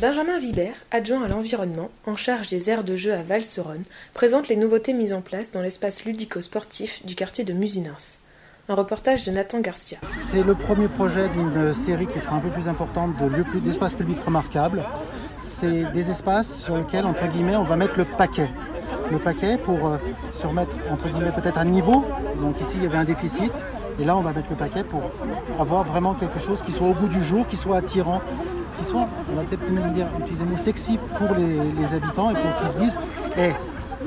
Benjamin Vibert, adjoint à l'environnement, en charge des aires de jeu à Valseronne, présente les nouveautés mises en place dans l'espace ludico-sportif du quartier de Musinins. Un reportage de Nathan Garcia. C'est le premier projet d'une série qui sera un peu plus importante de d'espaces publics remarquables. C'est des espaces sur lesquels, entre guillemets, on va mettre le paquet. Le paquet pour euh, se remettre, entre guillemets, peut-être à niveau. Donc ici, il y avait un déficit. Et là, on va mettre le paquet pour avoir vraiment quelque chose qui soit au goût du jour, qui soit attirant, qui on va peut-être même dire, utiliser le mot sexy pour les, habitants et pour qu'ils se disent Hé,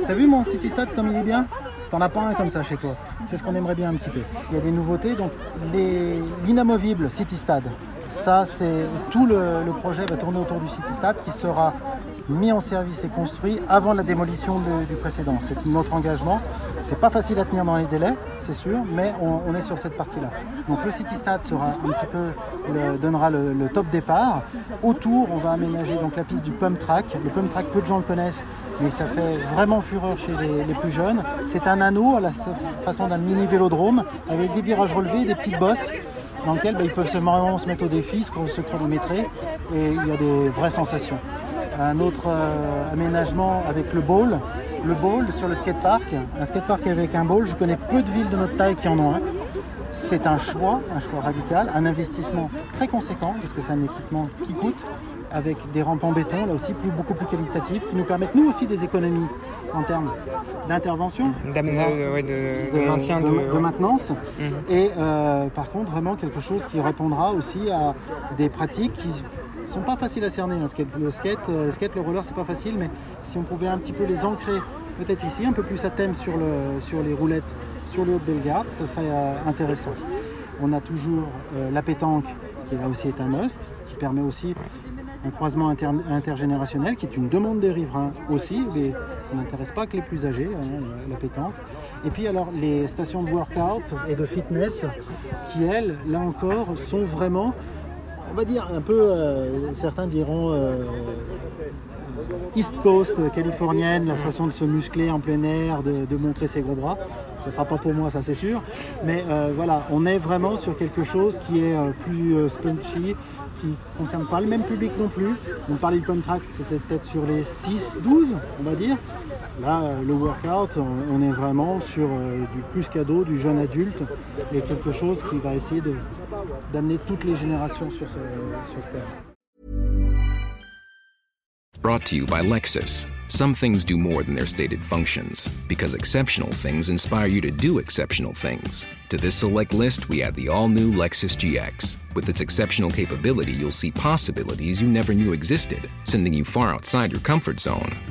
t'as vu mon city stade comme il est bien? T'en as pas un comme ça chez toi. C'est ce qu'on aimerait bien un petit peu. Il y a des nouveautés, donc l'inamovible City Stade, ça c'est tout le, le, projet va tourner autour du City Stade qui sera mis en service et construit avant la démolition du précédent. C'est notre engagement. C'est pas facile à tenir dans les délais, c'est sûr, mais on, est sur cette partie-là. Donc le City Stade donnera le, top départ. Autour, on va aménager donc la piste du pump track. Le pump track, peu de gens le connaissent, mais ça fait vraiment fureur chez les, plus jeunes. C'est un anneau à la façon d'un mini vélodrome avec des virages relevés, des petites bosses dans lesquelles bah, ils peuvent se, se mettre au défi, se chronométrer et il y a des vraies sensations un autre euh, aménagement avec le bowl. Le bowl sur le skatepark, un skatepark avec un bowl, je connais peu de villes de notre taille qui en ont un. C'est un choix, un choix radical, un investissement très conséquent parce que c'est un équipement qui coûte, avec des rampes en béton, là aussi plus, beaucoup plus qualitatifs, qui nous permettent nous aussi des économies en termes d'intervention, de, de, maintenance, mhm. et euh, par contre vraiment quelque chose qui répondra aussi à des pratiques qui sont pas faciles à cerner. Le skate, le skate, euh, le, skate, le roller, c'est pas facile, mais si on pouvait un petit peu les ancrer, peut-être ici, un peu plus à thème sur, le, sur les roulettes, sur le haut de Bellegarde, ça serait euh, intéressant. On a toujours euh, la pétanque, qui là aussi est un must, qui permet aussi un croisement intergénérationnel, qui est une demande des riverains aussi, mais ça n'intéresse pas que les plus âgés, hein, la pétanque. Et puis alors les stations de workout et de fitness, qui elles, là encore, sont vraiment on va dire un peu, euh, certains diront euh, East Coast californienne, la façon de se muscler en plein air, de, montrer ses gros bras. Ce ne sera pas pour moi, ça c'est sûr. Mais euh, voilà, on est vraiment sur quelque chose qui est plus spongy, qui ne concerne pas le même public non plus. On parlait du pump track, c'est peut-être sur les 6-12, on va dire. Là, euh, le workout, on, est vraiment sur euh, du plus cadeau, du jeune adulte, et quelque chose qui va essayer d'amener toutes les générations sur ce, sur ce terrain. Brought to you by Lexus. Some things do more than their stated functions, because exceptional things inspire you to do exceptional things. To this select list, we add the all new Lexus GX. With its exceptional capability, you'll see possibilities you never knew existed, sending you far outside your comfort zone.